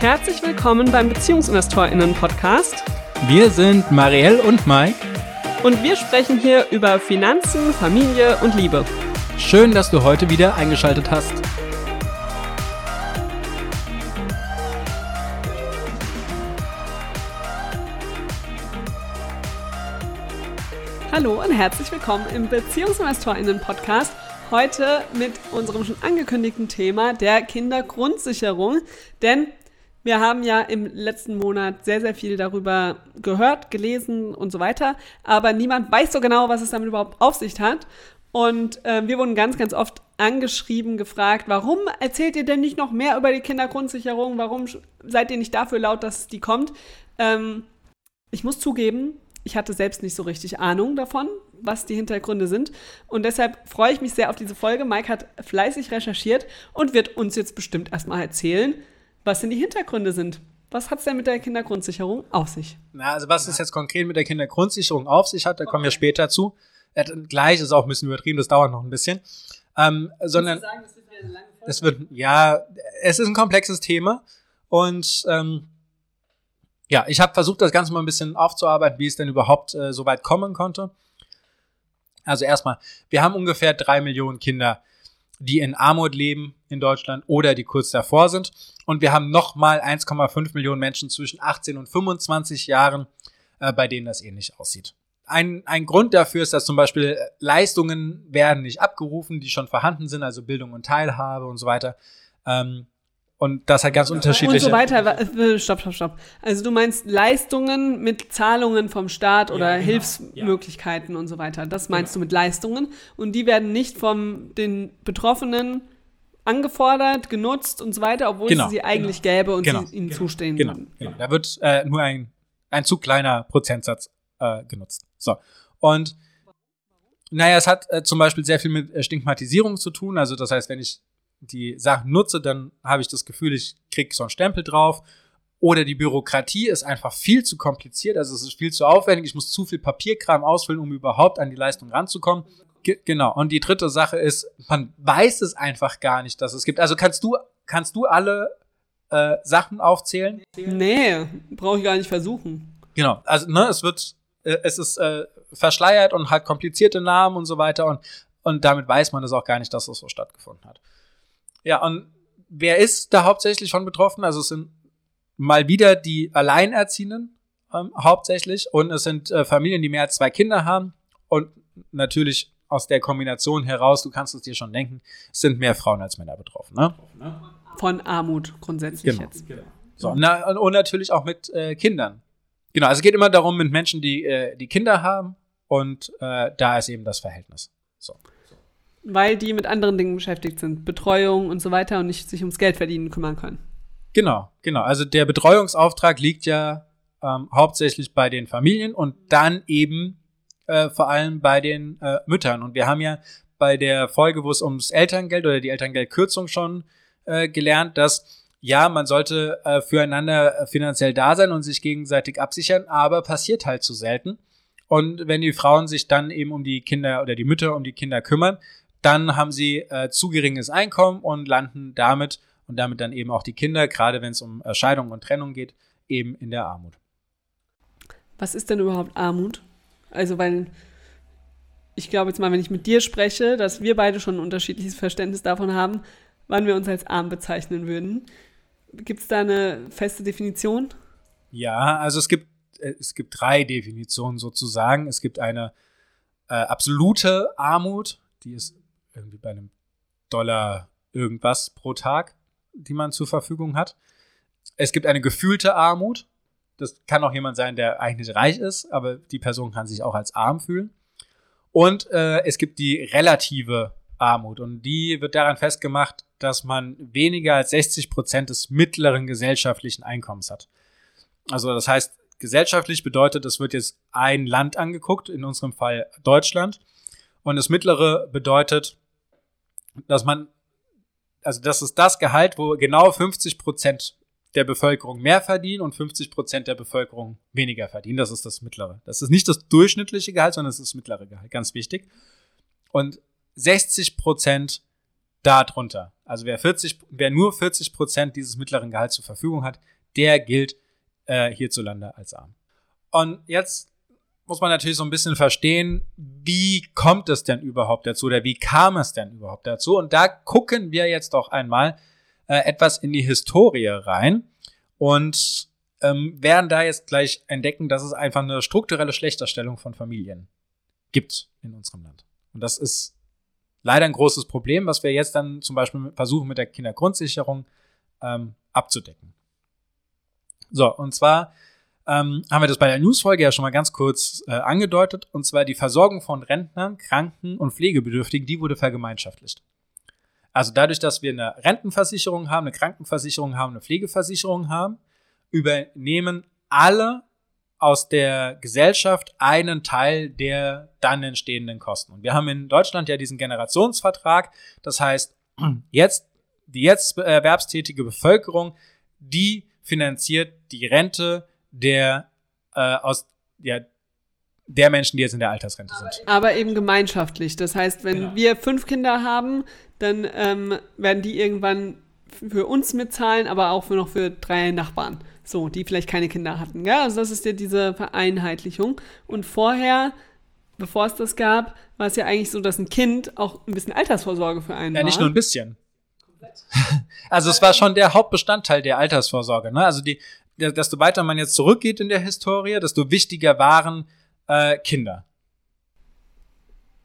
Herzlich willkommen beim BeziehungsinvestorInnen-Podcast. Wir sind Marielle und Mike. Und wir sprechen hier über Finanzen, Familie und Liebe. Schön, dass du heute wieder eingeschaltet hast. Hallo und herzlich willkommen im BeziehungsinvestorInnen-Podcast. Heute mit unserem schon angekündigten Thema der Kindergrundsicherung. Denn wir haben ja im letzten Monat sehr, sehr viel darüber gehört, gelesen und so weiter. Aber niemand weiß so genau, was es damit überhaupt auf sich hat. Und äh, wir wurden ganz, ganz oft angeschrieben, gefragt, warum erzählt ihr denn nicht noch mehr über die Kindergrundsicherung? Warum seid ihr nicht dafür laut, dass die kommt? Ähm, ich muss zugeben, ich hatte selbst nicht so richtig Ahnung davon, was die Hintergründe sind. Und deshalb freue ich mich sehr auf diese Folge. Mike hat fleißig recherchiert und wird uns jetzt bestimmt erstmal erzählen, was denn die Hintergründe sind. Was hat es denn mit der Kindergrundsicherung auf sich? Na, also was es jetzt konkret mit der Kindergrundsicherung auf sich hat, da kommen wir später zu. Äh, gleich ist auch ein bisschen übertrieben, das dauert noch ein bisschen. Ähm, sondern sagen, das wird eine lange wird, ja, es ist ein komplexes Thema und ähm, ja, ich habe versucht, das Ganze mal ein bisschen aufzuarbeiten, wie es denn überhaupt äh, so weit kommen konnte. Also erstmal, wir haben ungefähr drei Millionen Kinder, die in Armut leben in Deutschland oder die kurz davor sind. Und wir haben nochmal 1,5 Millionen Menschen zwischen 18 und 25 Jahren, äh, bei denen das ähnlich aussieht. Ein, ein Grund dafür ist, dass zum Beispiel Leistungen werden nicht abgerufen, die schon vorhanden sind, also Bildung und Teilhabe und so weiter. Ähm, und das hat ganz unterschiedliche. Und so weiter. Äh, stopp, stopp, stopp. Also du meinst Leistungen mit Zahlungen vom Staat oder ja, genau. Hilfsmöglichkeiten ja. und so weiter. Das meinst genau. du mit Leistungen. Und die werden nicht von den Betroffenen angefordert, genutzt und so weiter, obwohl genau. es sie eigentlich genau. gäbe und genau. sie ihnen zustehen genau. würden. Genau. Da wird äh, nur ein, ein zu kleiner Prozentsatz äh, genutzt. So. Und naja, es hat äh, zum Beispiel sehr viel mit äh, Stigmatisierung zu tun. Also das heißt, wenn ich die Sachen nutze, dann habe ich das Gefühl, ich kriege so einen Stempel drauf. Oder die Bürokratie ist einfach viel zu kompliziert, also es ist viel zu aufwendig, ich muss zu viel Papierkram ausfüllen, um überhaupt an die Leistung ranzukommen. Ge genau. Und die dritte Sache ist, man weiß es einfach gar nicht, dass es gibt. Also kannst du, kannst du alle äh, Sachen aufzählen? Nee, brauche ich gar nicht versuchen. Genau. Also, ne, es wird, äh, es ist äh, verschleiert und hat komplizierte Namen und so weiter und, und damit weiß man es auch gar nicht, dass es so stattgefunden hat. Ja, und wer ist da hauptsächlich von betroffen? Also es sind mal wieder die Alleinerziehenden ähm, hauptsächlich und es sind äh, Familien, die mehr als zwei Kinder haben und natürlich aus der Kombination heraus, du kannst es dir schon denken, sind mehr Frauen als Männer betroffen. Ne? Von Armut grundsätzlich genau. jetzt. Genau. So, na, und natürlich auch mit äh, Kindern. Genau, also es geht immer darum mit Menschen, die, äh, die Kinder haben und äh, da ist eben das Verhältnis. So. Weil die mit anderen Dingen beschäftigt sind, Betreuung und so weiter und nicht sich ums Geld verdienen kümmern können. Genau, genau. Also der Betreuungsauftrag liegt ja ähm, hauptsächlich bei den Familien und dann eben äh, vor allem bei den äh, Müttern. Und wir haben ja bei der Folge, wo es ums Elterngeld oder die Elterngeldkürzung schon äh, gelernt, dass ja, man sollte äh, füreinander finanziell da sein und sich gegenseitig absichern, aber passiert halt zu selten. Und wenn die Frauen sich dann eben um die Kinder oder die Mütter um die Kinder kümmern, dann haben sie äh, zu geringes Einkommen und landen damit und damit dann eben auch die Kinder, gerade wenn es um Scheidung und Trennung geht, eben in der Armut. Was ist denn überhaupt Armut? Also, weil ich glaube jetzt mal, wenn ich mit dir spreche, dass wir beide schon ein unterschiedliches Verständnis davon haben, wann wir uns als arm bezeichnen würden. Gibt es da eine feste Definition? Ja, also es gibt, äh, es gibt drei Definitionen sozusagen. Es gibt eine äh, absolute Armut, die ist irgendwie bei einem Dollar irgendwas pro Tag, die man zur Verfügung hat. Es gibt eine gefühlte Armut. Das kann auch jemand sein, der eigentlich reich ist, aber die Person kann sich auch als arm fühlen. Und äh, es gibt die relative Armut und die wird daran festgemacht, dass man weniger als 60 Prozent des mittleren gesellschaftlichen Einkommens hat. Also das heißt, gesellschaftlich bedeutet, es wird jetzt ein Land angeguckt, in unserem Fall Deutschland. Und das mittlere bedeutet, dass man, also das ist das Gehalt, wo genau 50 Prozent der Bevölkerung mehr verdienen und 50 Prozent der Bevölkerung weniger verdienen. Das ist das mittlere. Das ist nicht das durchschnittliche Gehalt, sondern das ist das mittlere Gehalt. Ganz wichtig. Und 60 Prozent darunter. Also wer 40, wer nur 40 Prozent dieses mittleren Gehalts zur Verfügung hat, der gilt äh, hierzulande als arm. Und jetzt muss man natürlich so ein bisschen verstehen, wie kommt es denn überhaupt dazu oder wie kam es denn überhaupt dazu? Und da gucken wir jetzt doch einmal äh, etwas in die Historie rein und ähm, werden da jetzt gleich entdecken, dass es einfach eine strukturelle Schlechterstellung von Familien gibt in unserem Land. Und das ist leider ein großes Problem, was wir jetzt dann zum Beispiel versuchen mit der Kindergrundsicherung ähm, abzudecken. So, und zwar ähm, haben wir das bei der Newsfolge ja schon mal ganz kurz äh, angedeutet, und zwar die Versorgung von Rentnern, Kranken und Pflegebedürftigen, die wurde vergemeinschaftlicht. Also dadurch, dass wir eine Rentenversicherung haben, eine Krankenversicherung haben, eine Pflegeversicherung haben, übernehmen alle aus der Gesellschaft einen Teil der dann entstehenden Kosten. Und wir haben in Deutschland ja diesen Generationsvertrag. Das heißt, jetzt, die jetzt erwerbstätige Bevölkerung, die finanziert die Rente der äh, aus ja, der Menschen, die jetzt in der Altersrente sind. Aber eben gemeinschaftlich. Das heißt, wenn genau. wir fünf Kinder haben, dann ähm, werden die irgendwann für uns mitzahlen, aber auch für noch für drei Nachbarn. So, die vielleicht keine Kinder hatten. Ja? Also das ist ja diese Vereinheitlichung. Und vorher, bevor es das gab, war es ja eigentlich so, dass ein Kind auch ein bisschen Altersvorsorge für einen ja, war. Ja, nicht nur ein bisschen. Also es war schon der Hauptbestandteil der Altersvorsorge. Ne? Also die, desto weiter man jetzt zurückgeht in der Historie, desto wichtiger waren äh, Kinder.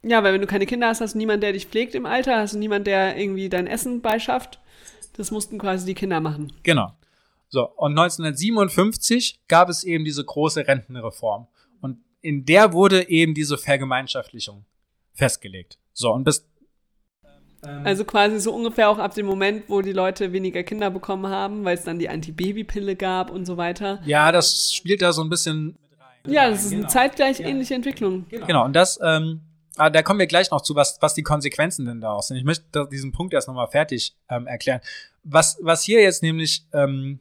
Ja, weil wenn du keine Kinder hast, hast du niemanden, der dich pflegt im Alter, hast du niemanden, der irgendwie dein Essen beischafft. Das mussten quasi die Kinder machen. Genau. So, und 1957 gab es eben diese große Rentenreform. Und in der wurde eben diese Vergemeinschaftlichung festgelegt. So, und bis. Also quasi so ungefähr auch ab dem Moment, wo die Leute weniger Kinder bekommen haben, weil es dann die Antibabypille gab und so weiter. Ja, das spielt da so ein bisschen. Ja, das ist genau. eine zeitgleich ähnliche Entwicklung. Genau, genau und das ähm, aber ah, da kommen wir gleich noch zu, was, was die Konsequenzen denn daraus sind. Ich möchte diesen Punkt erst nochmal fertig ähm, erklären. Was, was hier jetzt nämlich ähm,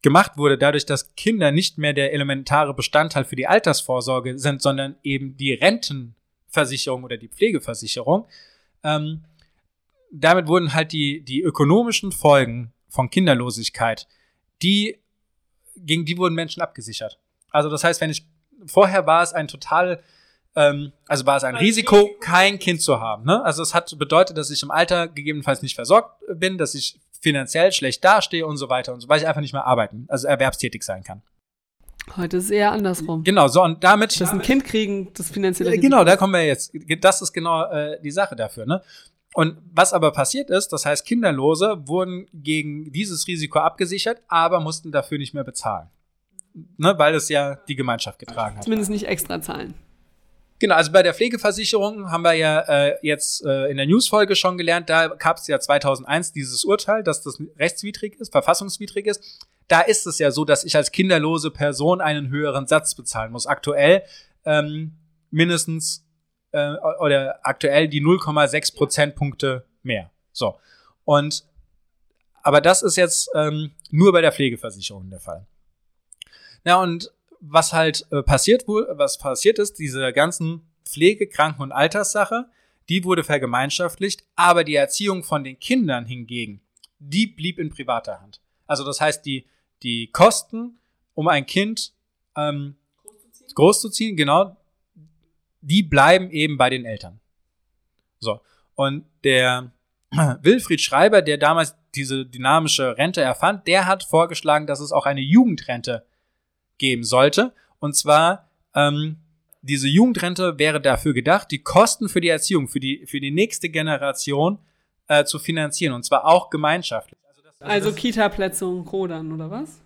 gemacht wurde, dadurch, dass Kinder nicht mehr der elementare Bestandteil für die Altersvorsorge sind, sondern eben die Rentenversicherung oder die Pflegeversicherung, ähm, damit wurden halt die, die ökonomischen Folgen von Kinderlosigkeit, die, gegen die wurden Menschen abgesichert. Also das heißt, wenn ich, vorher war es ein total ähm, also war es ein Risiko, kein Kind zu haben. Ne? Also es hat bedeutet, dass ich im Alter gegebenenfalls nicht versorgt bin, dass ich finanziell schlecht dastehe und so weiter und so, weil ich einfach nicht mehr arbeiten, also erwerbstätig sein kann. Heute ist es eher andersrum. Genau, so und damit. Das ein Kind kriegen, das finanzielle. Genau, da kommen wir jetzt. Das ist genau äh, die Sache dafür, ne? Und was aber passiert ist, das heißt, Kinderlose wurden gegen dieses Risiko abgesichert, aber mussten dafür nicht mehr bezahlen. Ne, weil es ja die Gemeinschaft getragen hat. Zumindest nicht extra zahlen. Genau, also bei der Pflegeversicherung haben wir ja äh, jetzt äh, in der Newsfolge schon gelernt, da gab es ja 2001 dieses Urteil, dass das rechtswidrig ist, verfassungswidrig ist. Da ist es ja so, dass ich als kinderlose Person einen höheren Satz bezahlen muss. Aktuell ähm, mindestens äh, oder aktuell die 0,6 Prozentpunkte mehr. So. Und aber das ist jetzt ähm, nur bei der Pflegeversicherung der Fall. Ja, und was halt äh, passiert wurde, was passiert ist, diese ganzen Pflege-, Kranken- und Alterssache, die wurde vergemeinschaftlicht, aber die Erziehung von den Kindern hingegen, die blieb in privater Hand. Also das heißt, die, die Kosten, um ein Kind ähm, großzuziehen. großzuziehen, genau, die bleiben eben bei den Eltern. So. Und der Wilfried Schreiber, der damals diese dynamische Rente erfand, der hat vorgeschlagen, dass es auch eine Jugendrente geben sollte. Und zwar, ähm, diese Jugendrente wäre dafür gedacht, die Kosten für die Erziehung, für die, für die nächste Generation äh, zu finanzieren. Und zwar auch gemeinschaftlich. Also, also, also Kita-Plätze und Co. dann, oder was?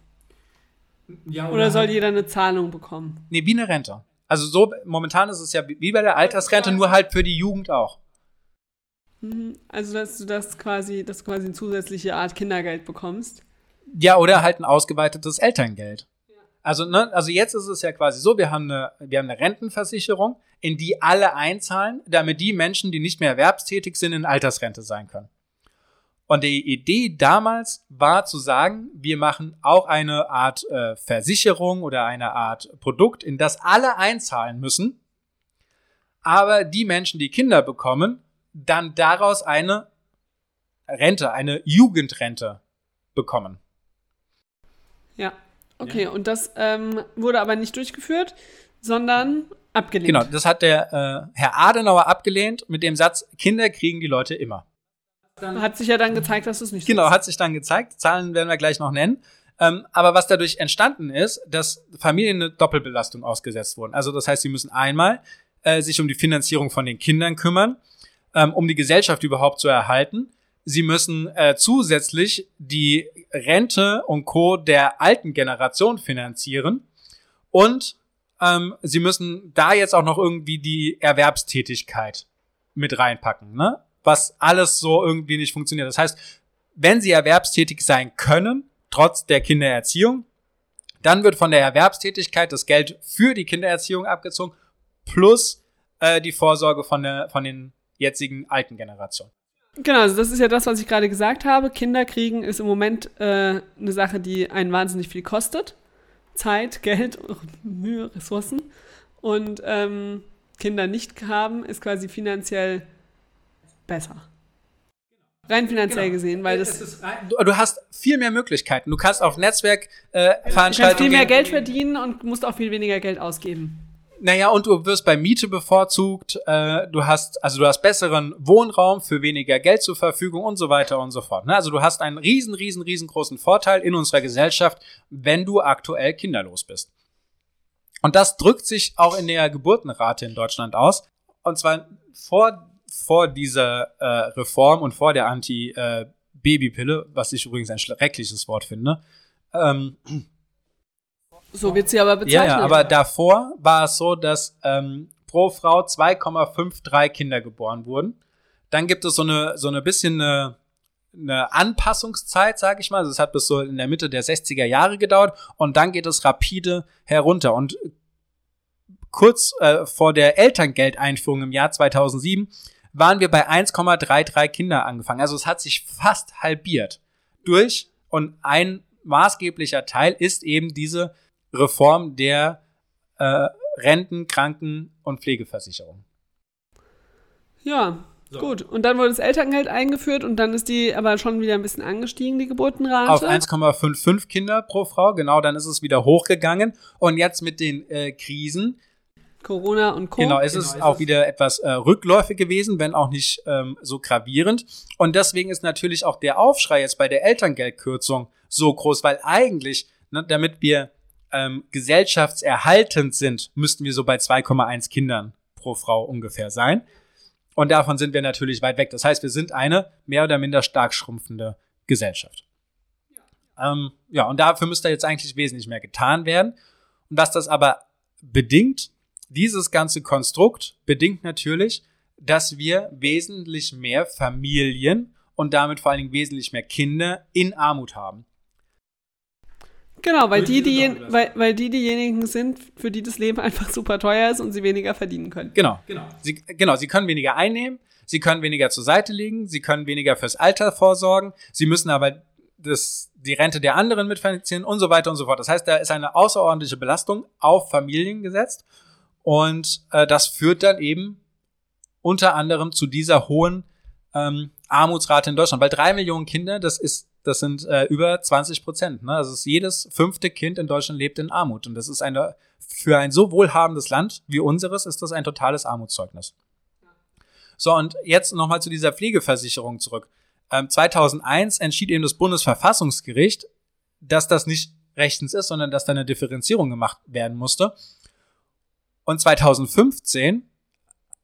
Ja, oder, oder soll jeder eine Zahlung bekommen? Nee, wie eine Rente. Also so, momentan ist es ja wie bei der Altersrente, nur halt für die Jugend auch. Mhm. Also, dass du das quasi, dass du quasi eine zusätzliche Art Kindergeld bekommst. Ja, oder halt ein ausgeweitetes Elterngeld. Also, ne, also jetzt ist es ja quasi so, wir haben, eine, wir haben eine Rentenversicherung, in die alle einzahlen, damit die Menschen, die nicht mehr erwerbstätig sind, in Altersrente sein können. Und die Idee damals war zu sagen, wir machen auch eine Art äh, Versicherung oder eine Art Produkt, in das alle einzahlen müssen, aber die Menschen, die Kinder bekommen, dann daraus eine Rente, eine Jugendrente bekommen. Ja, okay. Ja. Und das ähm, wurde aber nicht durchgeführt, sondern abgelehnt. Genau, das hat der äh, Herr Adenauer abgelehnt mit dem Satz, Kinder kriegen die Leute immer. Dann hat sich ja dann gezeigt, dass es nicht Genau, hat sich dann gezeigt. Zahlen werden wir gleich noch nennen. Ähm, aber was dadurch entstanden ist, dass Familien eine Doppelbelastung ausgesetzt wurden. Also das heißt, sie müssen einmal äh, sich um die Finanzierung von den Kindern kümmern, ähm, um die Gesellschaft überhaupt zu erhalten. Sie müssen äh, zusätzlich die Rente und Co. der alten Generation finanzieren und ähm, sie müssen da jetzt auch noch irgendwie die Erwerbstätigkeit mit reinpacken, ne? Was alles so irgendwie nicht funktioniert. Das heißt, wenn sie erwerbstätig sein können, trotz der Kindererziehung, dann wird von der Erwerbstätigkeit das Geld für die Kindererziehung abgezogen, plus äh, die Vorsorge von, der, von den jetzigen alten Generationen. Genau, also das ist ja das, was ich gerade gesagt habe. Kinder kriegen ist im Moment äh, eine Sache, die einen wahnsinnig viel kostet. Zeit, Geld, Mühe, Ressourcen. Und ähm, Kinder nicht haben, ist quasi finanziell besser. Rein finanziell genau. gesehen, weil das. Du, du, hast viel mehr Möglichkeiten. Du kannst auf Netzwerkveranstaltungen. Äh, du kannst viel mehr Geld verdienen und musst auch viel weniger Geld ausgeben. Naja, und du wirst bei Miete bevorzugt, äh, du hast, also du hast besseren Wohnraum für weniger Geld zur Verfügung und so weiter und so fort. Ne? Also du hast einen riesen, riesen, riesengroßen Vorteil in unserer Gesellschaft, wenn du aktuell kinderlos bist. Und das drückt sich auch in der Geburtenrate in Deutschland aus. Und zwar vor, vor dieser äh, Reform und vor der Anti-Babypille, äh, was ich übrigens ein schreckliches Wort finde, ähm, so wird sie aber bezeichnet. Ja, ja, aber davor war es so, dass ähm, pro Frau 2,53 Kinder geboren wurden. Dann gibt es so eine, so eine bisschen eine, eine Anpassungszeit, sage ich mal. Also es hat bis so in der Mitte der 60er Jahre gedauert und dann geht es rapide herunter. Und kurz äh, vor der Elterngeldeinführung im Jahr 2007 waren wir bei 1,33 Kinder angefangen. Also es hat sich fast halbiert durch und ein maßgeblicher Teil ist eben diese Reform der äh, Renten-, Kranken- und Pflegeversicherung. Ja, so. gut. Und dann wurde das Elterngeld eingeführt und dann ist die aber schon wieder ein bisschen angestiegen, die Geburtenrate. Auf 1,55 Kinder pro Frau, genau, dann ist es wieder hochgegangen. Und jetzt mit den äh, Krisen. Corona und Co. Genau, es genau, ist auch wieder etwas äh, rückläufig gewesen, wenn auch nicht ähm, so gravierend. Und deswegen ist natürlich auch der Aufschrei jetzt bei der Elterngeldkürzung so groß, weil eigentlich, ne, damit wir ähm, gesellschaftserhaltend sind, müssten wir so bei 2,1 Kindern pro Frau ungefähr sein. Und davon sind wir natürlich weit weg. Das heißt, wir sind eine mehr oder minder stark schrumpfende Gesellschaft. Ja, ähm, ja und dafür müsste jetzt eigentlich wesentlich mehr getan werden. Und was das aber bedingt, dieses ganze Konstrukt bedingt natürlich, dass wir wesentlich mehr Familien und damit vor allen Dingen wesentlich mehr Kinder in Armut haben. Genau, weil die, die, weil, weil die diejenigen sind, für die das Leben einfach super teuer ist und sie weniger verdienen können. Genau. Genau. Sie, genau, sie können weniger einnehmen, sie können weniger zur Seite legen, sie können weniger fürs Alter vorsorgen, sie müssen aber das, die Rente der anderen mitfinanzieren und so weiter und so fort. Das heißt, da ist eine außerordentliche Belastung auf Familien gesetzt und äh, das führt dann eben unter anderem zu dieser hohen ähm, Armutsrate in Deutschland, weil drei Millionen Kinder, das ist das sind äh, über 20 Prozent. Ne? Also jedes fünfte Kind in Deutschland lebt in Armut. Und das ist eine, für ein so wohlhabendes Land wie unseres, ist das ein totales Armutszeugnis. So, und jetzt nochmal zu dieser Pflegeversicherung zurück. Ähm, 2001 entschied eben das Bundesverfassungsgericht, dass das nicht rechtens ist, sondern dass da eine Differenzierung gemacht werden musste. Und 2015,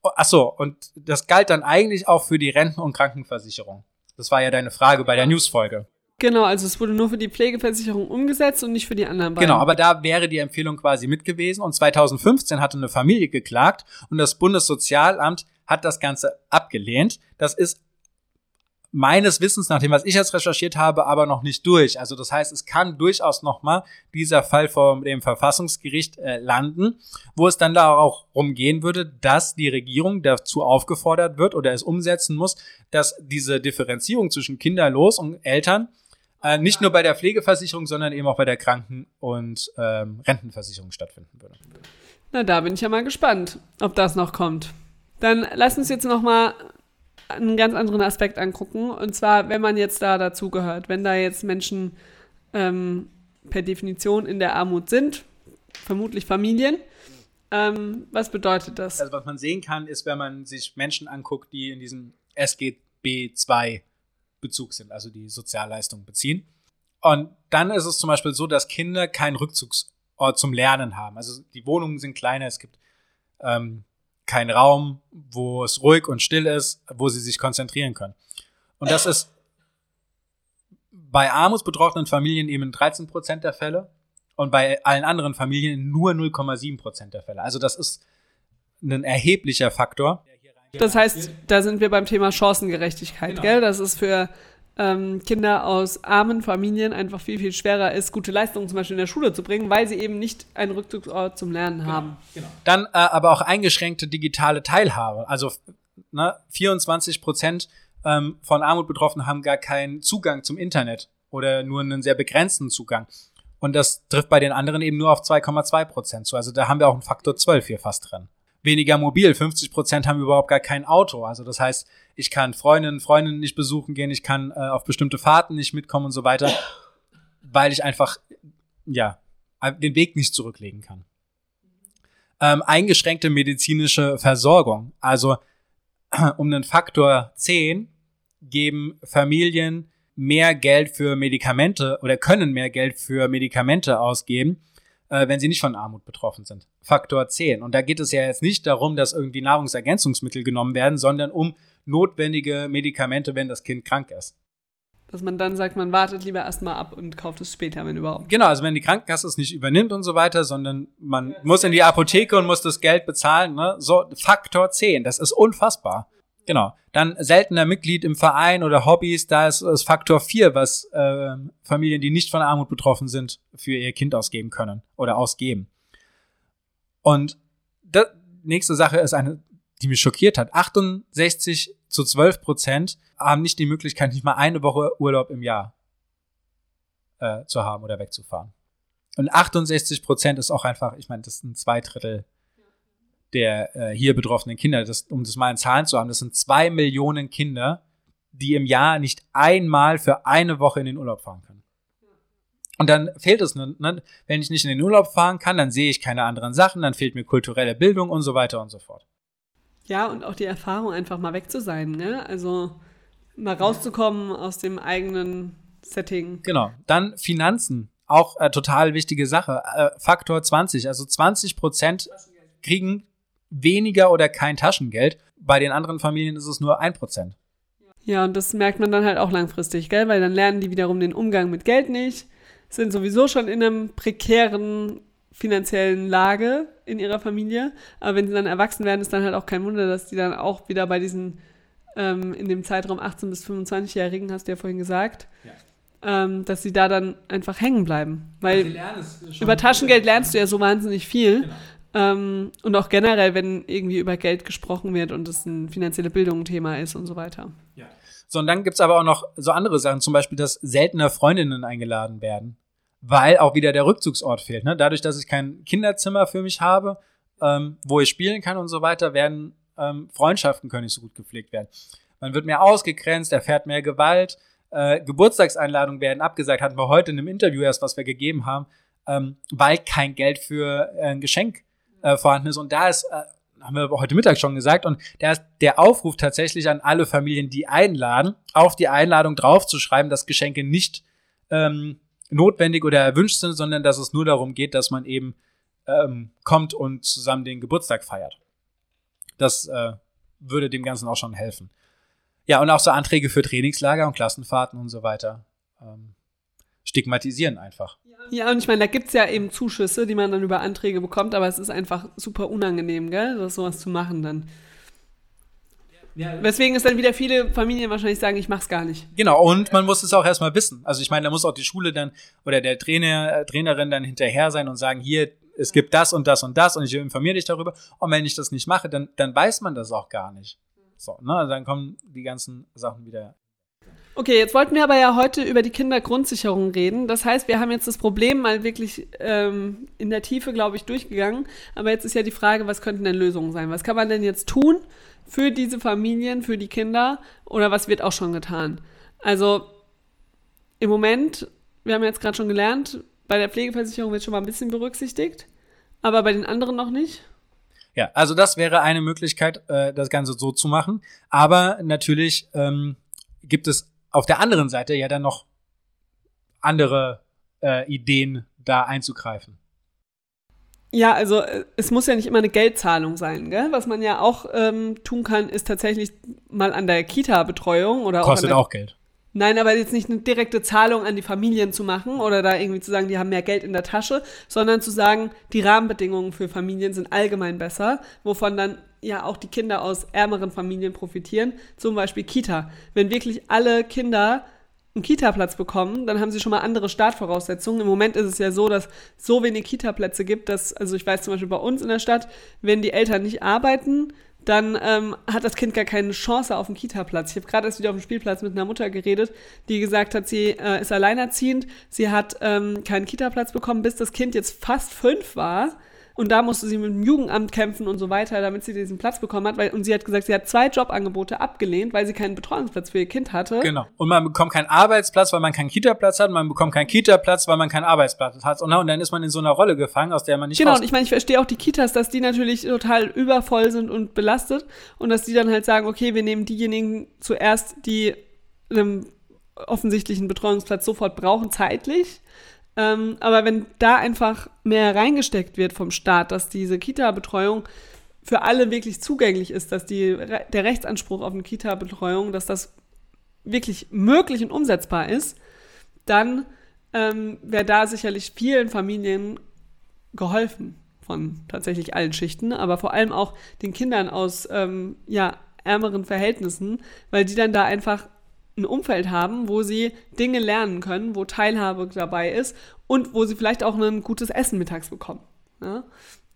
ach so, und das galt dann eigentlich auch für die Renten- und Krankenversicherung. Das war ja deine Frage bei der Newsfolge. Genau, also es wurde nur für die Pflegeversicherung umgesetzt und nicht für die anderen beiden. Genau, aber da wäre die Empfehlung quasi mit gewesen. Und 2015 hatte eine Familie geklagt und das Bundessozialamt hat das Ganze abgelehnt. Das ist meines Wissens nach dem, was ich jetzt recherchiert habe, aber noch nicht durch. Also das heißt, es kann durchaus noch mal dieser Fall vor dem Verfassungsgericht äh, landen, wo es dann da auch rumgehen würde, dass die Regierung dazu aufgefordert wird oder es umsetzen muss, dass diese Differenzierung zwischen kinderlos und Eltern äh, nicht nur bei der Pflegeversicherung, sondern eben auch bei der Kranken- und ähm, Rentenversicherung stattfinden würde. Na, da bin ich ja mal gespannt, ob das noch kommt. Dann lass uns jetzt noch mal einen ganz anderen Aspekt angucken. Und zwar, wenn man jetzt da dazugehört, wenn da jetzt Menschen ähm, per Definition in der Armut sind, vermutlich Familien. Ähm, was bedeutet das? Also was man sehen kann, ist, wenn man sich Menschen anguckt, die in diesem SGB II Bezug sind, also die Sozialleistungen beziehen. Und dann ist es zum Beispiel so, dass Kinder keinen Rückzugsort zum Lernen haben. Also die Wohnungen sind kleiner, es gibt ähm, keinen Raum, wo es ruhig und still ist, wo sie sich konzentrieren können. Und das ist bei armutsbetroffenen Familien eben 13 Prozent der Fälle und bei allen anderen Familien nur 0,7 Prozent der Fälle. Also das ist ein erheblicher Faktor. Das heißt, da sind wir beim Thema Chancengerechtigkeit, genau. gell? Das ist für ähm, Kinder aus armen Familien einfach viel, viel schwerer ist, gute Leistungen zum Beispiel in der Schule zu bringen, weil sie eben nicht einen Rückzugsort zum Lernen genau, haben. Genau. Dann äh, aber auch eingeschränkte digitale Teilhabe. Also ne, 24 Prozent ähm, von Armut betroffen haben gar keinen Zugang zum Internet oder nur einen sehr begrenzten Zugang. Und das trifft bei den anderen eben nur auf 2,2 Prozent zu. Also da haben wir auch einen Faktor 12 hier fast drin. Weniger mobil. 50 Prozent haben überhaupt gar kein Auto. Also das heißt, ich kann Freundinnen, Freundinnen nicht besuchen gehen, ich kann äh, auf bestimmte Fahrten nicht mitkommen und so weiter, weil ich einfach, ja, den Weg nicht zurücklegen kann. Ähm, eingeschränkte medizinische Versorgung. Also um einen Faktor 10 geben Familien mehr Geld für Medikamente oder können mehr Geld für Medikamente ausgeben, äh, wenn sie nicht von Armut betroffen sind. Faktor 10. Und da geht es ja jetzt nicht darum, dass irgendwie Nahrungsergänzungsmittel genommen werden, sondern um notwendige Medikamente, wenn das Kind krank ist. Dass man dann sagt, man wartet lieber erstmal ab und kauft es später, wenn überhaupt. Genau, also wenn die Krankenkasse es nicht übernimmt und so weiter, sondern man muss in die Apotheke und muss das Geld bezahlen, ne? So, Faktor 10, das ist unfassbar. Genau. Dann seltener Mitglied im Verein oder Hobbys, da ist es Faktor 4, was äh, Familien, die nicht von Armut betroffen sind, für ihr Kind ausgeben können oder ausgeben. Und die nächste Sache ist eine, die mich schockiert hat. 68 zu 12 Prozent haben nicht die Möglichkeit, nicht mal eine Woche Urlaub im Jahr äh, zu haben oder wegzufahren. Und 68 Prozent ist auch einfach, ich meine, das sind zwei Drittel der äh, hier betroffenen Kinder. Das, um das mal in Zahlen zu haben, das sind zwei Millionen Kinder, die im Jahr nicht einmal für eine Woche in den Urlaub fahren können. Und dann fehlt es, ne? wenn ich nicht in den Urlaub fahren kann, dann sehe ich keine anderen Sachen, dann fehlt mir kulturelle Bildung und so weiter und so fort. Ja, und auch die Erfahrung, einfach mal weg zu sein, ne? Also mal rauszukommen aus dem eigenen Setting. Genau. Dann Finanzen, auch äh, total wichtige Sache. Äh, Faktor 20, also 20 Prozent kriegen weniger oder kein Taschengeld. Bei den anderen Familien ist es nur ein Prozent. Ja, und das merkt man dann halt auch langfristig, gell? Weil dann lernen die wiederum den Umgang mit Geld nicht, sind sowieso schon in einem prekären finanziellen Lage in ihrer Familie. Aber wenn sie dann erwachsen werden, ist dann halt auch kein Wunder, dass die dann auch wieder bei diesen, ähm, in dem Zeitraum 18- bis 25-Jährigen, hast du ja vorhin gesagt, ja. ähm, dass sie da dann einfach hängen bleiben. Weil über Taschengeld lernst du ja so wahnsinnig viel. Genau. Ähm, und auch generell, wenn irgendwie über Geld gesprochen wird und es ein finanzielle Bildung ein Thema ist und so weiter. Ja. So, und dann gibt es aber auch noch so andere Sachen, zum Beispiel, dass seltener Freundinnen eingeladen werden, weil auch wieder der Rückzugsort fehlt. Ne? Dadurch, dass ich kein Kinderzimmer für mich habe, ähm, wo ich spielen kann und so weiter, werden ähm, Freundschaften können nicht so gut gepflegt werden. Man wird mehr ausgegrenzt, erfährt mehr Gewalt, äh, Geburtstagseinladungen werden abgesagt, hatten wir heute in einem Interview erst, was wir gegeben haben, ähm, weil kein Geld für äh, ein Geschenk äh, vorhanden ist. Und da ist, äh, haben wir heute Mittag schon gesagt, und da ist der Aufruf tatsächlich an alle Familien, die einladen, auf die Einladung draufzuschreiben, dass Geschenke nicht ähm, notwendig oder erwünscht sind, sondern dass es nur darum geht, dass man eben ähm, kommt und zusammen den Geburtstag feiert. Das äh, würde dem Ganzen auch schon helfen. Ja, und auch so Anträge für Trainingslager und Klassenfahrten und so weiter ähm, stigmatisieren einfach. Ja, und ich meine, da gibt es ja eben Zuschüsse, die man dann über Anträge bekommt, aber es ist einfach super unangenehm, gell, das sowas zu machen dann. Ja. Weswegen es dann wieder viele Familien wahrscheinlich sagen, ich mach's gar nicht. Genau, und man muss es auch erstmal wissen. Also ich meine, da muss auch die Schule dann oder der Trainer, äh, Trainerin dann hinterher sein und sagen, hier, es gibt das und das und das und ich informiere dich darüber. Und wenn ich das nicht mache, dann, dann weiß man das auch gar nicht. So, ne? Also dann kommen die ganzen Sachen wieder Okay, jetzt wollten wir aber ja heute über die Kindergrundsicherung reden. Das heißt, wir haben jetzt das Problem mal wirklich ähm, in der Tiefe, glaube ich, durchgegangen. Aber jetzt ist ja die Frage, was könnten denn Lösungen sein? Was kann man denn jetzt tun für diese Familien, für die Kinder? Oder was wird auch schon getan? Also im Moment, wir haben jetzt gerade schon gelernt, bei der Pflegeversicherung wird schon mal ein bisschen berücksichtigt, aber bei den anderen noch nicht. Ja, also das wäre eine Möglichkeit, äh, das Ganze so zu machen. Aber natürlich ähm, gibt es auf der anderen Seite ja dann noch andere äh, Ideen, da einzugreifen. Ja, also äh, es muss ja nicht immer eine Geldzahlung sein, gell? Was man ja auch ähm, tun kann, ist tatsächlich mal an der Kita-Betreuung oder Kostet auch, auch Geld. Nein, aber jetzt nicht eine direkte Zahlung an die Familien zu machen oder da irgendwie zu sagen, die haben mehr Geld in der Tasche, sondern zu sagen, die Rahmenbedingungen für Familien sind allgemein besser, wovon dann ja auch die Kinder aus ärmeren Familien profitieren, zum Beispiel Kita. Wenn wirklich alle Kinder einen Kita-Platz bekommen, dann haben sie schon mal andere Startvoraussetzungen. Im Moment ist es ja so, dass so wenig Kita-Plätze gibt, dass, also ich weiß zum Beispiel bei uns in der Stadt, wenn die Eltern nicht arbeiten, dann ähm, hat das Kind gar keine Chance auf einen Kita-Platz. Ich habe gerade erst wieder auf dem Spielplatz mit einer Mutter geredet, die gesagt hat, sie äh, ist alleinerziehend, sie hat ähm, keinen Kita-Platz bekommen, bis das Kind jetzt fast fünf war und da musste sie mit dem Jugendamt kämpfen und so weiter, damit sie diesen Platz bekommen hat. Weil, und sie hat gesagt, sie hat zwei Jobangebote abgelehnt, weil sie keinen Betreuungsplatz für ihr Kind hatte. Genau. Und man bekommt keinen Arbeitsplatz, weil man keinen Kita-Platz hat. Man bekommt keinen Kita-Platz, weil man keinen Arbeitsplatz hat. Und dann ist man in so einer Rolle gefangen, aus der man nicht Genau, und ich meine, ich verstehe auch die Kitas, dass die natürlich total übervoll sind und belastet. Und dass die dann halt sagen, okay, wir nehmen diejenigen zuerst, die einen offensichtlichen Betreuungsplatz sofort brauchen, zeitlich ähm, aber wenn da einfach mehr reingesteckt wird vom Staat, dass diese Kita-Betreuung für alle wirklich zugänglich ist, dass die, der Rechtsanspruch auf eine Kita-Betreuung, dass das wirklich möglich und umsetzbar ist, dann ähm, wäre da sicherlich vielen Familien geholfen von tatsächlich allen Schichten, aber vor allem auch den Kindern aus ähm, ja, ärmeren Verhältnissen, weil die dann da einfach ein Umfeld haben, wo sie Dinge lernen können, wo Teilhabe dabei ist und wo sie vielleicht auch ein gutes Essen mittags bekommen. Ja?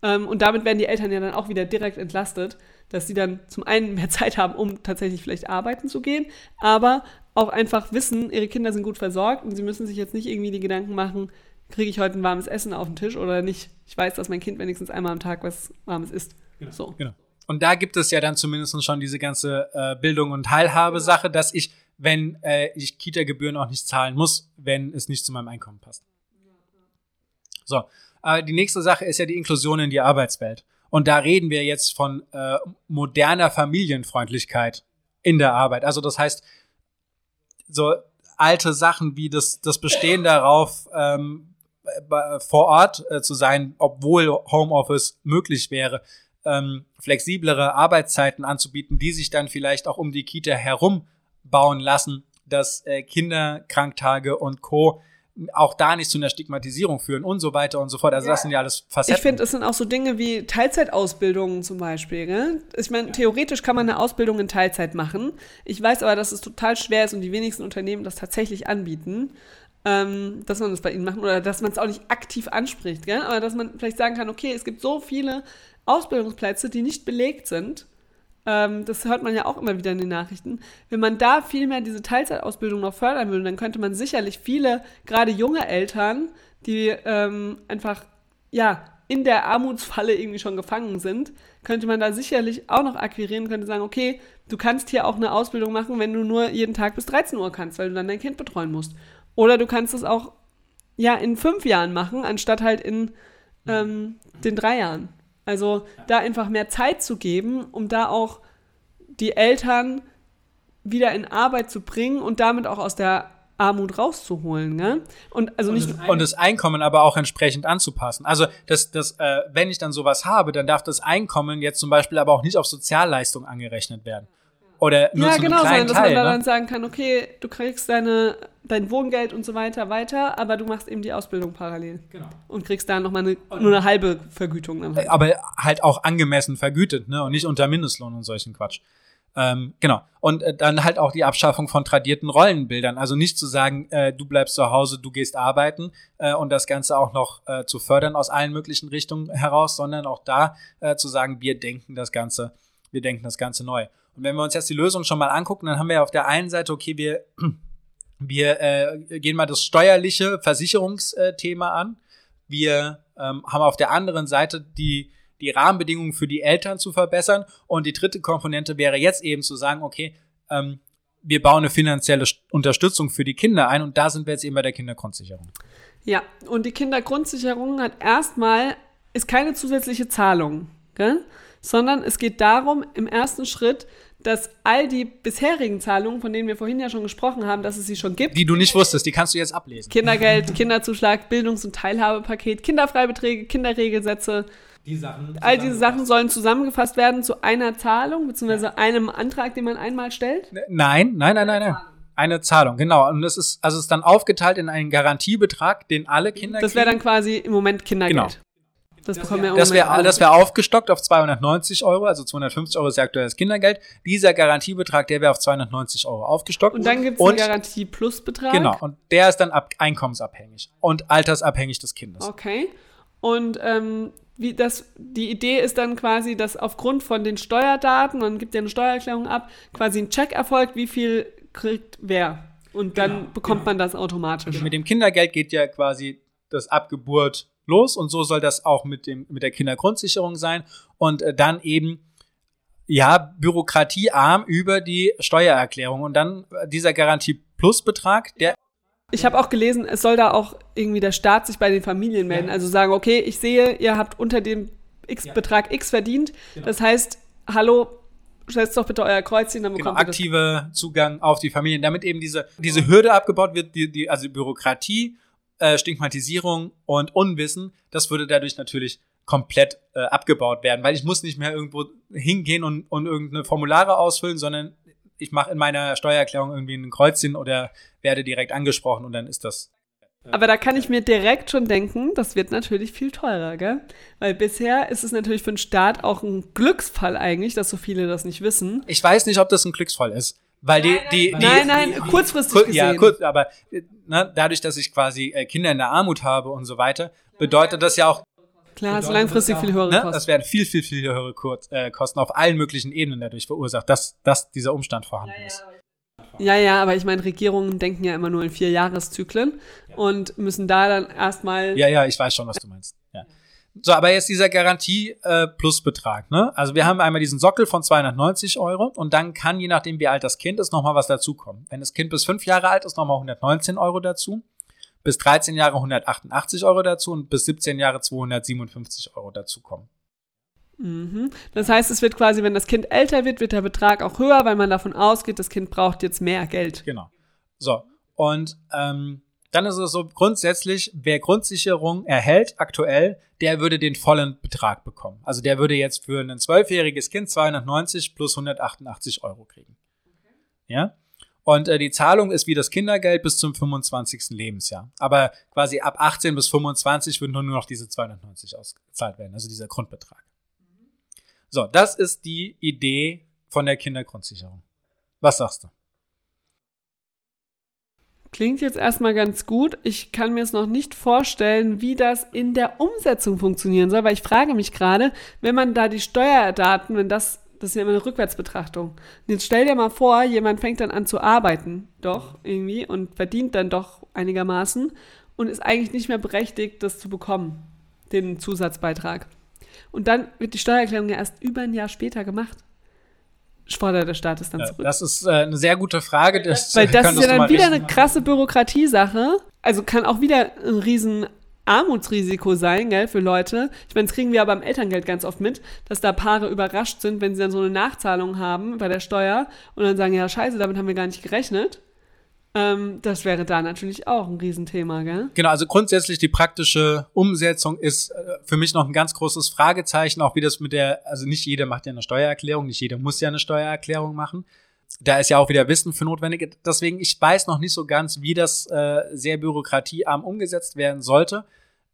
Ähm, und damit werden die Eltern ja dann auch wieder direkt entlastet, dass sie dann zum einen mehr Zeit haben, um tatsächlich vielleicht arbeiten zu gehen, aber auch einfach wissen, ihre Kinder sind gut versorgt und sie müssen sich jetzt nicht irgendwie die Gedanken machen, kriege ich heute ein warmes Essen auf den Tisch oder nicht. Ich weiß, dass mein Kind wenigstens einmal am Tag was Warmes isst. Genau. So. genau. Und da gibt es ja dann zumindest schon diese ganze äh, Bildung und Teilhabe-Sache, dass ich wenn äh, ich Kita-Gebühren auch nicht zahlen muss, wenn es nicht zu meinem Einkommen passt. So, äh, die nächste Sache ist ja die Inklusion in die Arbeitswelt. Und da reden wir jetzt von äh, moderner Familienfreundlichkeit in der Arbeit. Also das heißt, so alte Sachen wie das, das Bestehen darauf, ähm, vor Ort äh, zu sein, obwohl Homeoffice möglich wäre, ähm, flexiblere Arbeitszeiten anzubieten, die sich dann vielleicht auch um die Kita herum bauen lassen, dass äh, Kinderkranktage und Co auch da nicht zu einer Stigmatisierung führen und so weiter und so fort. Also ja. das sind ja alles Facetten. Ich finde, es sind auch so Dinge wie Teilzeitausbildungen zum Beispiel. Gell? Ich meine, ja. theoretisch kann man eine Ausbildung in Teilzeit machen. Ich weiß aber, dass es total schwer ist und die wenigsten Unternehmen das tatsächlich anbieten, ähm, dass man das bei ihnen macht oder dass man es auch nicht aktiv anspricht. Gell? Aber dass man vielleicht sagen kann, okay, es gibt so viele Ausbildungsplätze, die nicht belegt sind ähm, das hört man ja auch immer wieder in den Nachrichten, wenn man da viel mehr diese Teilzeitausbildung noch fördern würde, dann könnte man sicherlich viele, gerade junge Eltern, die ähm, einfach, ja, in der Armutsfalle irgendwie schon gefangen sind, könnte man da sicherlich auch noch akquirieren, könnte sagen, okay, du kannst hier auch eine Ausbildung machen, wenn du nur jeden Tag bis 13 Uhr kannst, weil du dann dein Kind betreuen musst. Oder du kannst es auch, ja, in fünf Jahren machen, anstatt halt in ähm, den drei Jahren. Also da einfach mehr Zeit zu geben, um da auch die Eltern wieder in Arbeit zu bringen und damit auch aus der Armut rauszuholen, ne? Und also nicht und das, und das Einkommen aber auch entsprechend anzupassen. Also das, das, äh, wenn ich dann sowas habe, dann darf das Einkommen jetzt zum Beispiel aber auch nicht auf Sozialleistung angerechnet werden. Oder nur ja, zu genau, sondern dass man da ne? dann sagen kann, okay, du kriegst deine, dein Wohngeld und so weiter weiter, aber du machst eben die Ausbildung parallel. Genau. Und kriegst da nochmal eine, nur eine halbe Vergütung. Dann halt. Aber halt auch angemessen vergütet, ne? Und nicht unter Mindestlohn und solchen Quatsch. Ähm, genau. Und äh, dann halt auch die Abschaffung von tradierten Rollenbildern. Also nicht zu sagen, äh, du bleibst zu Hause, du gehst arbeiten äh, und das Ganze auch noch äh, zu fördern aus allen möglichen Richtungen heraus, sondern auch da äh, zu sagen, wir denken das Ganze, wir denken das Ganze neu. Und wenn wir uns jetzt die Lösung schon mal angucken, dann haben wir auf der einen Seite, okay, wir Wir äh, gehen mal das steuerliche Versicherungsthema an. Wir ähm, haben auf der anderen Seite die, die Rahmenbedingungen für die Eltern zu verbessern. Und die dritte Komponente wäre jetzt eben zu sagen, okay, ähm, wir bauen eine finanzielle Unterstützung für die Kinder ein und da sind wir jetzt eben bei der Kindergrundsicherung. Ja, und die Kindergrundsicherung hat erstmal, ist keine zusätzliche Zahlung, gell? Sondern es geht darum, im ersten Schritt, dass all die bisherigen Zahlungen, von denen wir vorhin ja schon gesprochen haben, dass es sie schon gibt. Die du nicht wusstest, die kannst du jetzt ablesen. Kindergeld, Kinderzuschlag, Bildungs- und Teilhabepaket, Kinderfreibeträge, Kinderregelsätze. Die Sachen all diese Sachen sollen zusammengefasst werden zu einer Zahlung, beziehungsweise einem Antrag, den man einmal stellt? Nein, nein, nein, nein, nein. Eine Zahlung, genau. Und das ist, also ist dann aufgeteilt in einen Garantiebetrag, den alle Kinder Das wäre dann quasi im Moment Kindergeld. Genau. Das, bekommen wir das wäre das wär aufgestockt auf 290 Euro, also 250 Euro ist ja aktuell das Kindergeld. Dieser Garantiebetrag, der wäre auf 290 Euro aufgestockt. Und dann gibt es einen Garantie-Plus-Betrag. Genau, und der ist dann ab, einkommensabhängig und altersabhängig des Kindes. Okay. Und ähm, wie das, die Idee ist dann quasi, dass aufgrund von den Steuerdaten, man gibt ja eine Steuererklärung ab, quasi ein Check erfolgt, wie viel kriegt wer. Und dann genau, bekommt genau. man das automatisch. Mit dem Kindergeld geht ja quasi das Abgeburt los und so soll das auch mit, dem, mit der Kindergrundsicherung sein und äh, dann eben ja bürokratiearm über die Steuererklärung und dann äh, dieser Garantie Plus Betrag, der ich habe auch gelesen, es soll da auch irgendwie der Staat sich bei den Familien melden. Ja. Also sagen, okay, ich sehe, ihr habt unter dem X-Betrag X verdient. Genau. Das heißt, hallo, setzt doch bitte euer Kreuzchen, dann bekommt genau, aktive Zugang auf die Familien, damit eben diese, diese Hürde abgebaut wird, die, die, also Bürokratie äh, Stigmatisierung und Unwissen, das würde dadurch natürlich komplett äh, abgebaut werden, weil ich muss nicht mehr irgendwo hingehen und, und irgendeine Formulare ausfüllen, sondern ich mache in meiner Steuererklärung irgendwie ein Kreuzchen oder werde direkt angesprochen und dann ist das. Aber da kann ich mir direkt schon denken, das wird natürlich viel teurer, gell? Weil bisher ist es natürlich für den Staat auch ein Glücksfall eigentlich, dass so viele das nicht wissen. Ich weiß nicht, ob das ein Glücksfall ist. Weil die, die, die, nein, nein, kurzfristig kur, gesehen. Ja, kurz, aber ne, dadurch, dass ich quasi äh, Kinder in der Armut habe und so weiter, bedeutet das ja auch. Klar, du langfristig viel höhere ne, Kosten. Das werden viel, viel, viel höhere Kurz, äh, Kosten auf allen möglichen Ebenen dadurch verursacht, dass, dass dieser Umstand vorhanden ist. Ja, ja, aber ich meine, Regierungen denken ja immer nur in vier Jahreszyklen und müssen da dann erstmal. Ja, ja, ich weiß schon, was du meinst. Ja. So, aber jetzt dieser Garantie äh. Ne? Also wir haben einmal diesen Sockel von 290 Euro und dann kann, je nachdem wie alt das Kind ist, nochmal was dazukommen. Wenn das Kind bis fünf Jahre alt ist, nochmal 119 Euro dazu. Bis 13 Jahre 188 Euro dazu und bis 17 Jahre 257 Euro dazukommen. Mhm. Das heißt, es wird quasi, wenn das Kind älter wird, wird der Betrag auch höher, weil man davon ausgeht, das Kind braucht jetzt mehr Geld. Genau. So, und ähm, dann ist es so grundsätzlich, wer Grundsicherung erhält aktuell, der würde den vollen Betrag bekommen. Also der würde jetzt für ein zwölfjähriges Kind 290 plus 188 Euro kriegen. Ja? Und äh, die Zahlung ist wie das Kindergeld bis zum 25. Lebensjahr. Aber quasi ab 18 bis 25 würden nur noch diese 290 ausgezahlt werden, also dieser Grundbetrag. So, das ist die Idee von der Kindergrundsicherung. Was sagst du? Klingt jetzt erstmal ganz gut. Ich kann mir es noch nicht vorstellen, wie das in der Umsetzung funktionieren soll, weil ich frage mich gerade, wenn man da die Steuerdaten, wenn das, das ist ja immer eine Rückwärtsbetrachtung. Und jetzt stell dir mal vor, jemand fängt dann an zu arbeiten, doch irgendwie, und verdient dann doch einigermaßen und ist eigentlich nicht mehr berechtigt, das zu bekommen, den Zusatzbeitrag. Und dann wird die Steuererklärung ja erst über ein Jahr später gemacht fordert der Staat es dann zurück? Das ist äh, eine sehr gute Frage. Das, Weil das ist ja dann wieder eine krasse Bürokratiesache. Also kann auch wieder ein riesen Armutsrisiko sein, gell, für Leute. Ich meine, das kriegen wir aber beim Elterngeld ganz oft mit, dass da Paare überrascht sind, wenn sie dann so eine Nachzahlung haben bei der Steuer und dann sagen, ja, scheiße, damit haben wir gar nicht gerechnet. Ähm, das wäre da natürlich auch ein Riesenthema, gell? Genau, also grundsätzlich die praktische Umsetzung ist äh, für mich noch ein ganz großes Fragezeichen, auch wie das mit der, also nicht jeder macht ja eine Steuererklärung, nicht jeder muss ja eine Steuererklärung machen. Da ist ja auch wieder Wissen für notwendig. Deswegen, ich weiß noch nicht so ganz, wie das äh, sehr bürokratiearm umgesetzt werden sollte.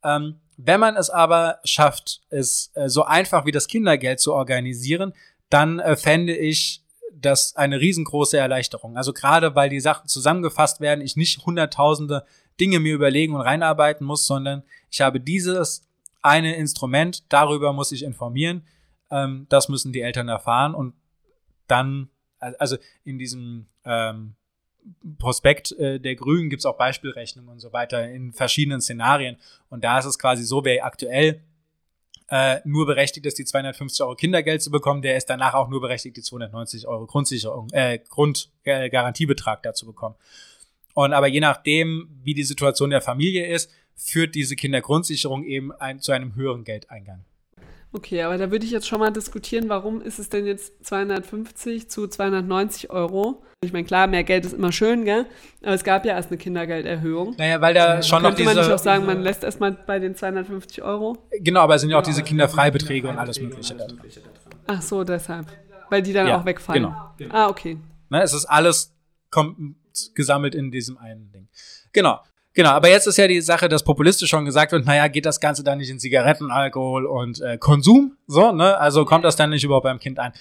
Ähm, wenn man es aber schafft, es äh, so einfach wie das Kindergeld zu organisieren, dann äh, fände ich das eine riesengroße Erleichterung. Also gerade weil die Sachen zusammengefasst werden, ich nicht hunderttausende Dinge mir überlegen und reinarbeiten muss, sondern ich habe dieses eine Instrument, darüber muss ich informieren, ähm, das müssen die Eltern erfahren und dann, also in diesem ähm, Prospekt äh, der Grünen gibt es auch Beispielrechnungen und so weiter in verschiedenen Szenarien. Und da ist es quasi so, wer aktuell äh, nur berechtigt ist, die 250 Euro Kindergeld zu bekommen, der ist danach auch nur berechtigt, die 290 Euro Grundsicherung, äh, Grundgarantiebetrag dazu bekommen. Und aber je nachdem, wie die Situation der Familie ist, führt diese Kindergrundsicherung eben ein, zu einem höheren Geldeingang. Okay, aber da würde ich jetzt schon mal diskutieren, warum ist es denn jetzt 250 zu 290 Euro? Ich meine, klar, mehr Geld ist immer schön, gell? Aber es gab ja erst eine Kindergelderhöhung. Naja, weil da schon noch diese... Könnte man nicht auch sagen, man lässt erstmal bei den 250 Euro? Genau, aber es sind ja auch diese Kinderfreibeträge und alles Mögliche da drin. Ach so, deshalb. Weil die dann ja, auch wegfallen. Genau. Ah, okay. Ne, es ist alles kommt gesammelt in diesem einen Ding. Genau. Genau, aber jetzt ist ja die Sache, dass populistisch schon gesagt wird, naja, geht das Ganze dann nicht in Zigaretten, Alkohol und äh, Konsum? So, ne? Also kommt das dann nicht überhaupt beim Kind ein?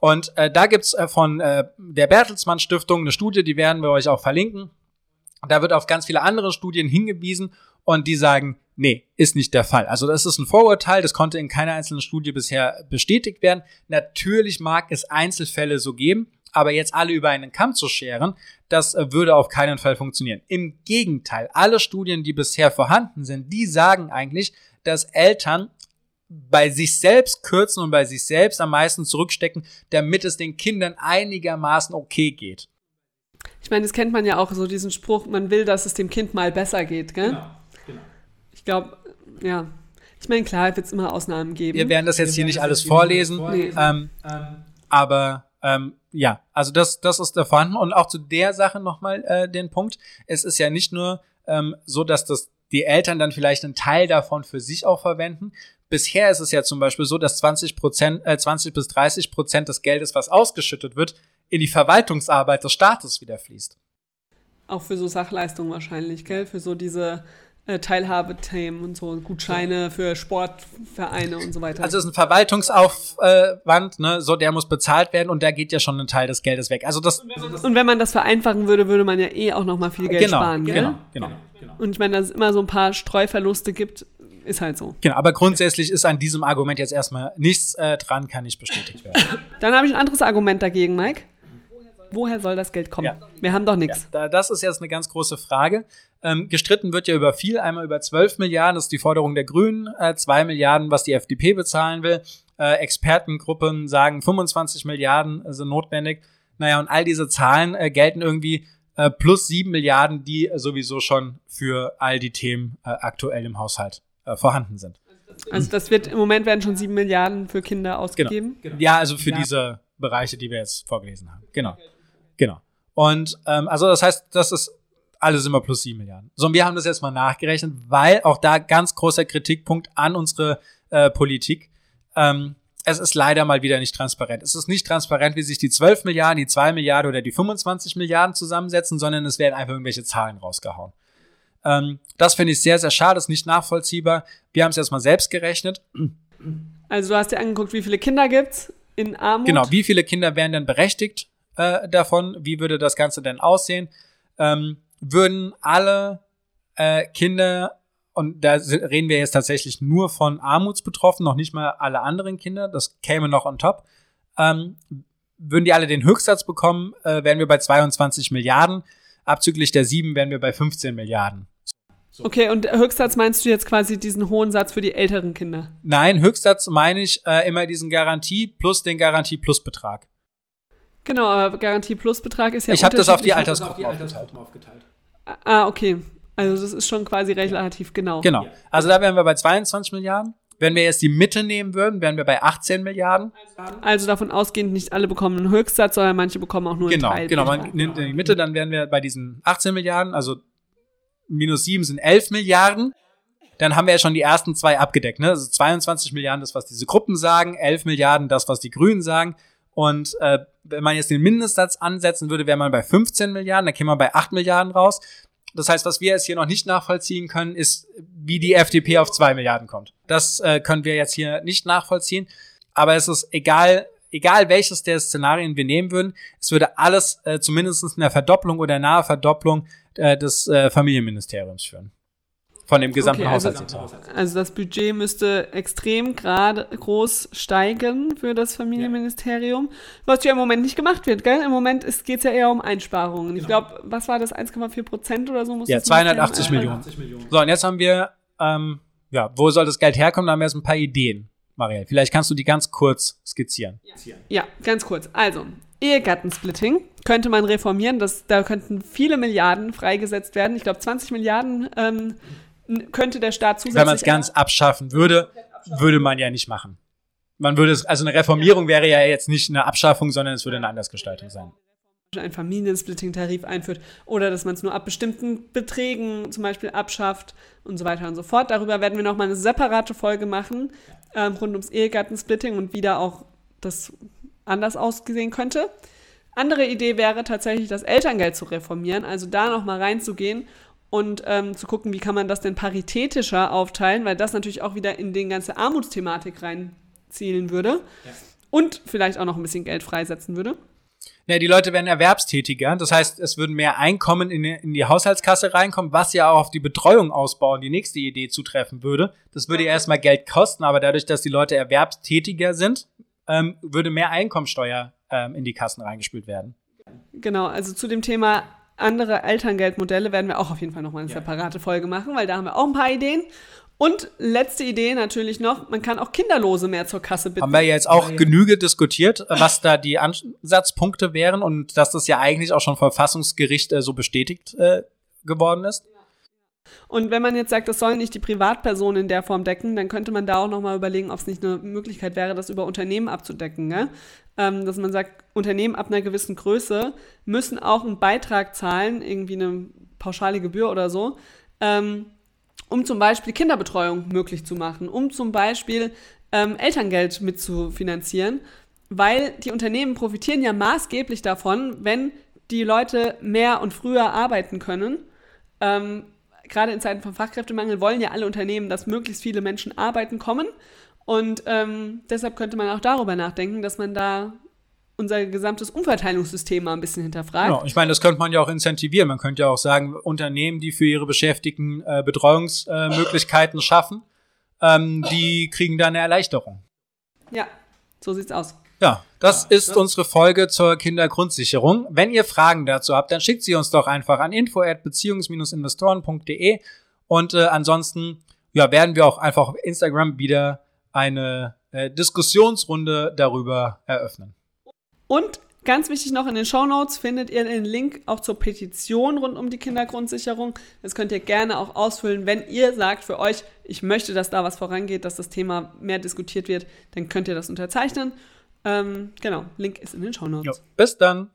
Und äh, da gibt's äh, von äh, der Bertelsmann Stiftung eine Studie, die werden wir euch auch verlinken. Da wird auf ganz viele andere Studien hingewiesen und die sagen, nee, ist nicht der Fall. Also das ist ein Vorurteil, das konnte in keiner einzelnen Studie bisher bestätigt werden. Natürlich mag es Einzelfälle so geben, aber jetzt alle über einen Kamm zu scheren, das äh, würde auf keinen Fall funktionieren. Im Gegenteil, alle Studien, die bisher vorhanden sind, die sagen eigentlich, dass Eltern bei sich selbst kürzen und bei sich selbst am meisten zurückstecken, damit es den Kindern einigermaßen okay geht. Ich meine, das kennt man ja auch so diesen Spruch, man will, dass es dem Kind mal besser geht, gell? Genau. genau. Ich glaube, ja. Ich meine, klar, wird es immer Ausnahmen geben. Wir werden das jetzt hier nicht alles vorlesen, vorlesen. Ähm, ähm, aber ähm, ja, also das, das ist da vorhanden. Und auch zu der Sache nochmal äh, den Punkt. Es ist ja nicht nur ähm, so, dass das die Eltern dann vielleicht einen Teil davon für sich auch verwenden. Bisher ist es ja zum Beispiel so, dass 20 Prozent, äh, 20 bis 30 Prozent des Geldes, was ausgeschüttet wird, in die Verwaltungsarbeit des Staates wieder fließt. Auch für so Sachleistungen wahrscheinlich, gell? Für so diese Teilhabethemen und so, Gutscheine für Sportvereine und so weiter. Also es ist ein Verwaltungsaufwand, ne, so der muss bezahlt werden und da geht ja schon ein Teil des Geldes weg. Also das und wenn man das vereinfachen würde, würde man ja eh auch noch mal viel Geld genau, sparen, genau, gell? Genau, genau. Und ich meine, dass es immer so ein paar Streuverluste gibt, ist halt so. Genau, aber grundsätzlich ist an diesem Argument jetzt erstmal nichts äh, dran, kann nicht bestätigt werden. Dann habe ich ein anderes Argument dagegen, Mike. Woher soll das Geld kommen? Ja. Wir haben doch nichts. Ja, das ist jetzt eine ganz große Frage. Ähm, gestritten wird ja über viel, einmal über 12 Milliarden, das ist die Forderung der Grünen, äh, 2 Milliarden, was die FDP bezahlen will. Äh, Expertengruppen sagen 25 Milliarden sind notwendig. Naja, und all diese Zahlen äh, gelten irgendwie äh, plus 7 Milliarden, die sowieso schon für all die Themen äh, aktuell im Haushalt äh, vorhanden sind. Also das wird im Moment werden schon 7 Milliarden für Kinder ausgegeben? Genau. Ja, also für ja. diese Bereiche, die wir jetzt vorgelesen haben. Genau. Genau. Und ähm, also das heißt, das ist alles immer plus sieben Milliarden. So, und wir haben das jetzt mal nachgerechnet, weil auch da ganz großer Kritikpunkt an unsere äh, Politik. Ähm, es ist leider mal wieder nicht transparent. Es ist nicht transparent, wie sich die 12 Milliarden, die 2 Milliarden oder die 25 Milliarden zusammensetzen, sondern es werden einfach irgendwelche Zahlen rausgehauen. Ähm, das finde ich sehr, sehr schade, ist nicht nachvollziehbar. Wir haben es jetzt mal selbst gerechnet. Also du hast dir angeguckt, wie viele Kinder gibt's in Armut? Genau, wie viele Kinder wären denn berechtigt äh, davon? Wie würde das Ganze denn aussehen? Ähm, würden alle äh, Kinder, und da reden wir jetzt tatsächlich nur von Armutsbetroffenen, noch nicht mal alle anderen Kinder, das käme noch on top, ähm, würden die alle den Höchstsatz bekommen, äh, wären wir bei 22 Milliarden. Abzüglich der 7 wären wir bei 15 Milliarden. So. Okay, und Höchstsatz meinst du jetzt quasi diesen hohen Satz für die älteren Kinder? Nein, Höchstsatz meine ich äh, immer diesen Garantie plus den Garantie-Plus-Betrag. Genau, aber Garantie-Plus-Betrag ist ja Ich habe das auf die Altersgruppen aufgeteilt. aufgeteilt. Ah, okay. Also das ist schon quasi relativ genau. Genau. Also da wären wir bei 22 Milliarden. Wenn wir jetzt die Mitte nehmen würden, wären wir bei 18 Milliarden. Also davon ausgehend, nicht alle bekommen einen Höchstsatz, sondern manche bekommen auch nur genau, einen Teil. Genau, man nimmt die Mitte, dann wären wir bei diesen 18 Milliarden, also minus 7 sind 11 Milliarden. Dann haben wir ja schon die ersten zwei abgedeckt. Ne? Also 22 Milliarden das, was diese Gruppen sagen, 11 Milliarden das, was die Grünen sagen. Und äh, wenn man jetzt den Mindestsatz ansetzen würde, wäre man bei 15 Milliarden, dann käme man bei 8 Milliarden raus. Das heißt, was wir jetzt hier noch nicht nachvollziehen können, ist, wie die FDP auf 2 Milliarden kommt. Das äh, können wir jetzt hier nicht nachvollziehen. Aber es ist egal, egal welches der Szenarien wir nehmen würden, es würde alles äh, zumindest eine Verdopplung oder nahe Verdopplung äh, des äh, Familienministeriums führen. Von dem gesamten Okay, also- Haushaltsetat. Also das Budget müsste extrem gerade groß steigen für das Familienministerium, was ja im Moment nicht gemacht wird, gell? Im Moment geht es ja eher um Einsparungen. Ich glaube, was war das, 1,4 Prozent oder so? Muss Ja, das Ministerium 280 einsparen? Millionen. So, und jetzt haben wir, ähm, ja, wo soll das Geld herkommen? Da haben wir jetzt ein paar Ideen, Marielle. Vielleicht kannst du die ganz kurz skizzieren. Ja, ganz kurz. Also, Ehegattensplitting könnte man reformieren. Das, da könnten viele Milliarden freigesetzt werden. Ich glaube, 20 Milliarden ähm, könnte der Staat zusätzlich Wenn man es ganz abschaffen würde, würde man ja nicht machen. Man würde es, also eine Reformierung wäre ja jetzt nicht eine Abschaffung, sondern es würde eine Andersgestaltung sein. einen Familiensplitting-Tarif einführt oder dass man es nur ab bestimmten Beträgen zum Beispiel abschafft und so weiter und so fort. Darüber werden wir nochmal eine separate Folge machen, ähm, rund ums Ehegattensplitting und wie da auch das anders ausgesehen könnte. Andere Idee wäre tatsächlich, das Elterngeld zu reformieren, also da nochmal reinzugehen und ähm, zu gucken, wie kann man das denn paritätischer aufteilen, weil das natürlich auch wieder in den ganze Armutsthematik reinzielen würde und vielleicht auch noch ein bisschen Geld freisetzen würde. Ja, die Leute werden erwerbstätiger. Das heißt, es würden mehr Einkommen in die, in die Haushaltskasse reinkommen, was ja auch auf die Betreuung ausbauen, die nächste Idee zutreffen würde. Das würde ja erstmal Geld kosten, aber dadurch, dass die Leute erwerbstätiger sind, ähm, würde mehr Einkommensteuer ähm, in die Kassen reingespült werden. Genau, also zu dem Thema andere Elterngeldmodelle werden wir auch auf jeden Fall nochmal eine separate Folge machen, weil da haben wir auch ein paar Ideen. Und letzte Idee natürlich noch, man kann auch Kinderlose mehr zur Kasse bitten. Haben wir ja jetzt auch Genüge diskutiert, was da die Ansatzpunkte wären und dass das ja eigentlich auch schon vom Verfassungsgericht äh, so bestätigt äh, geworden ist. Und wenn man jetzt sagt, das sollen nicht die Privatpersonen in der Form decken, dann könnte man da auch nochmal überlegen, ob es nicht eine Möglichkeit wäre, das über Unternehmen abzudecken. Ne? Ähm, dass man sagt, Unternehmen ab einer gewissen Größe müssen auch einen Beitrag zahlen, irgendwie eine pauschale Gebühr oder so, ähm, um zum Beispiel Kinderbetreuung möglich zu machen, um zum Beispiel ähm, Elterngeld mitzufinanzieren, weil die Unternehmen profitieren ja maßgeblich davon, wenn die Leute mehr und früher arbeiten können. Ähm, gerade in Zeiten von Fachkräftemangel wollen ja alle Unternehmen, dass möglichst viele Menschen arbeiten kommen. Und ähm, deshalb könnte man auch darüber nachdenken, dass man da unser gesamtes Umverteilungssystem mal ein bisschen hinterfragt. Ja, ich meine, das könnte man ja auch incentivieren. Man könnte ja auch sagen, Unternehmen, die für ihre Beschäftigten äh, Betreuungsmöglichkeiten schaffen, ähm, die kriegen da eine Erleichterung. Ja, so sieht's aus. Ja, das ist unsere Folge zur Kindergrundsicherung. Wenn ihr Fragen dazu habt, dann schickt sie uns doch einfach an info@beziehungs-investoren.de und äh, ansonsten ja, werden wir auch einfach auf Instagram wieder eine äh, Diskussionsrunde darüber eröffnen. Und ganz wichtig noch, in den Shownotes findet ihr den Link auch zur Petition rund um die Kindergrundsicherung. Das könnt ihr gerne auch ausfüllen. Wenn ihr sagt für euch, ich möchte, dass da was vorangeht, dass das Thema mehr diskutiert wird, dann könnt ihr das unterzeichnen. Ähm, genau, Link ist in den Shownotes. Jo. Bis dann.